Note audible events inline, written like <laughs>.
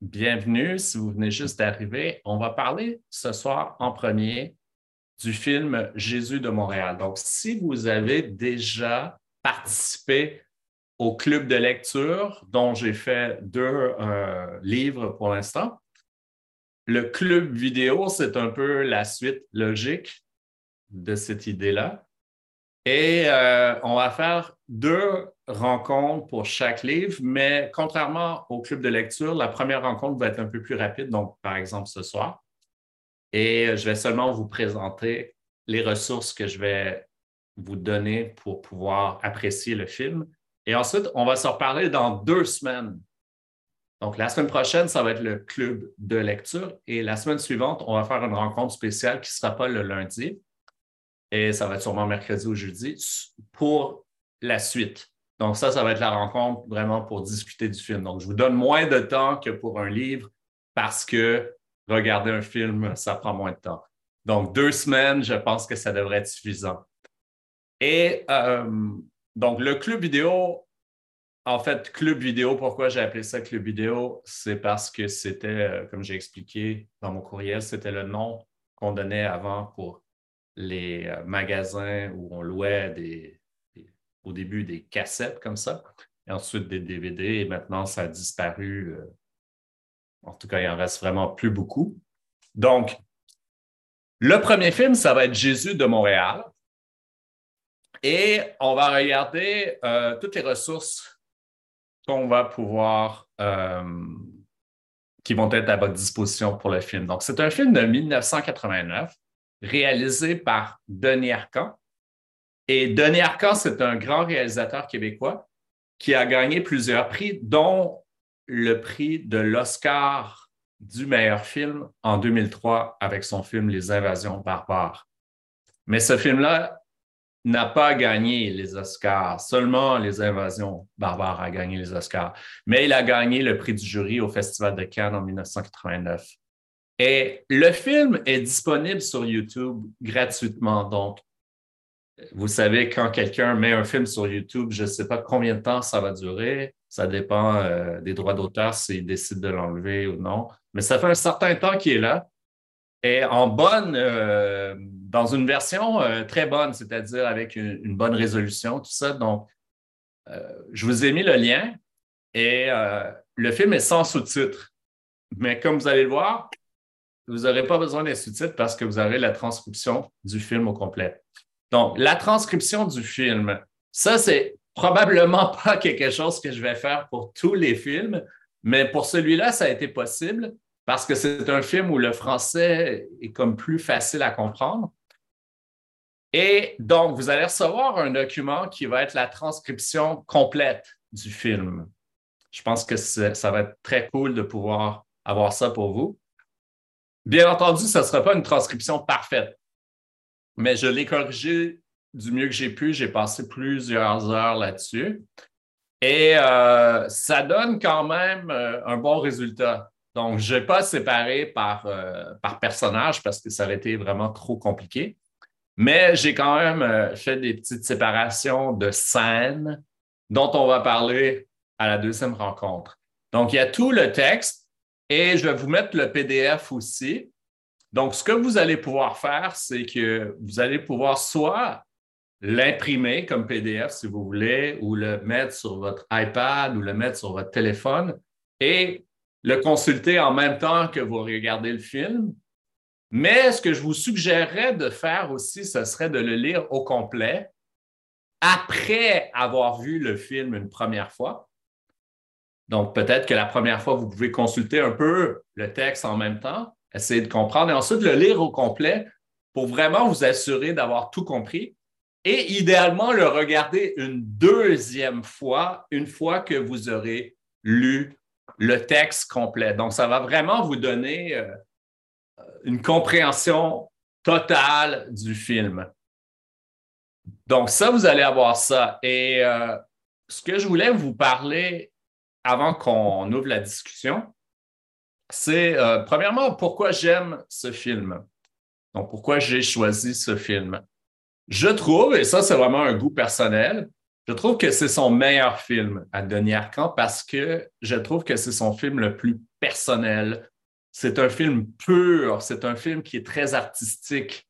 bienvenue. Si vous venez juste d'arriver, on va parler ce soir en premier du film Jésus de Montréal. Donc, si vous avez déjà participé au club de lecture dont j'ai fait deux euh, livres pour l'instant, le club vidéo, c'est un peu la suite logique de cette idée-là. Et euh, on va faire deux rencontres pour chaque livre, mais contrairement au club de lecture, la première rencontre va être un peu plus rapide, donc par exemple ce soir. Et je vais seulement vous présenter les ressources que je vais vous donner pour pouvoir apprécier le film. Et ensuite, on va se reparler dans deux semaines. Donc, la semaine prochaine, ça va être le club de lecture. Et la semaine suivante, on va faire une rencontre spéciale qui ne sera pas le lundi, et ça va être sûrement mercredi ou jeudi pour la suite. Donc, ça, ça va être la rencontre vraiment pour discuter du film. Donc, je vous donne moins de temps que pour un livre parce que regarder un film, ça prend moins de temps. Donc, deux semaines, je pense que ça devrait être suffisant. Et euh, donc, le club vidéo, en fait, club vidéo, pourquoi j'ai appelé ça club vidéo? C'est parce que c'était, euh, comme j'ai expliqué dans mon courriel, c'était le nom qu'on donnait avant pour les euh, magasins où on louait des, au début des cassettes comme ça, et ensuite des DVD, et maintenant ça a disparu. Euh, en tout cas, il en reste vraiment plus beaucoup. Donc, le premier film, ça va être Jésus de Montréal. Et on va regarder euh, toutes les ressources qu'on va pouvoir, qui vont être à votre disposition pour le film. Donc, c'est un film de 1989 réalisé par Denis Arcan. Et Denis Arcan, c'est un grand réalisateur québécois qui a gagné plusieurs prix, dont le prix de l'Oscar du meilleur film en 2003 avec son film Les Invasions barbares. Mais ce film-là n'a pas gagné les Oscars, seulement Les Invasions barbares a gagné les Oscars, mais il a gagné le prix du jury au Festival de Cannes en 1989. Et le film est disponible sur YouTube gratuitement. Donc, vous savez, quand quelqu'un met un film sur YouTube, je ne sais pas combien de temps ça va durer. Ça dépend euh, des droits d'auteur s'il décide de l'enlever ou non. Mais ça fait un certain temps qu'il est là. Et en bonne, euh, dans une version euh, très bonne, c'est-à-dire avec une, bonne résolution, tout ça. Donc, je vous ai mis le lien et le film est sans sous-titres. Mais comme vous allez le voir, vous n'aurez pas besoin des sous-titres parce que vous aurez la transcription du film au complet. Donc, la transcription du film, ça, c'est probablement <laughs> pas quelque chose que je vais faire pour tous les films, mais pour celui-là, ça a été possible parce que c'est un film où le français est comme plus facile à comprendre. Et donc, vous allez recevoir un document qui va être la transcription complète du film. Je pense que ça va être très cool de pouvoir avoir ça pour vous. Bien entendu, ce ne sera pas une transcription parfaite, mais je l'ai corrigé du mieux que j'ai pu. J'ai passé plusieurs heures là-dessus. Et euh, ça donne quand même euh, un bon résultat. Donc, je n'ai pas séparé par, euh, par personnage parce que ça aurait été vraiment trop compliqué. Mais j'ai quand même fait des petites séparations de scènes dont on va parler à la deuxième rencontre. Donc, il y a tout le texte et je vais vous mettre le PDF aussi. Donc, ce que vous allez pouvoir faire, c'est que vous allez pouvoir soit l'imprimer comme PDF si vous voulez, ou le mettre sur votre iPad ou le mettre sur votre téléphone et le consulter en même temps que vous regardez le film. Mais ce que je vous suggérerais de faire aussi, ce serait de le lire au complet après avoir vu le film une première fois. Donc, peut-être que la première fois, vous pouvez consulter un peu le texte en même temps, essayer de comprendre et ensuite le lire au complet pour vraiment vous assurer d'avoir tout compris et idéalement le regarder une deuxième fois, une fois que vous aurez lu le texte complet. Donc, ça va vraiment vous donner euh, une compréhension totale du film. Donc, ça, vous allez avoir ça. Et euh, ce que je voulais vous parler avant qu'on ouvre la discussion, c'est euh, premièrement pourquoi j'aime ce film? Donc, pourquoi j'ai choisi ce film? Je trouve, et ça c'est vraiment un goût personnel, Je trouve que c'est son meilleur film à Denis Arcand parce que je trouve que c'est son film le plus personnel. C'est un film pur, c'est un film qui est très artistique.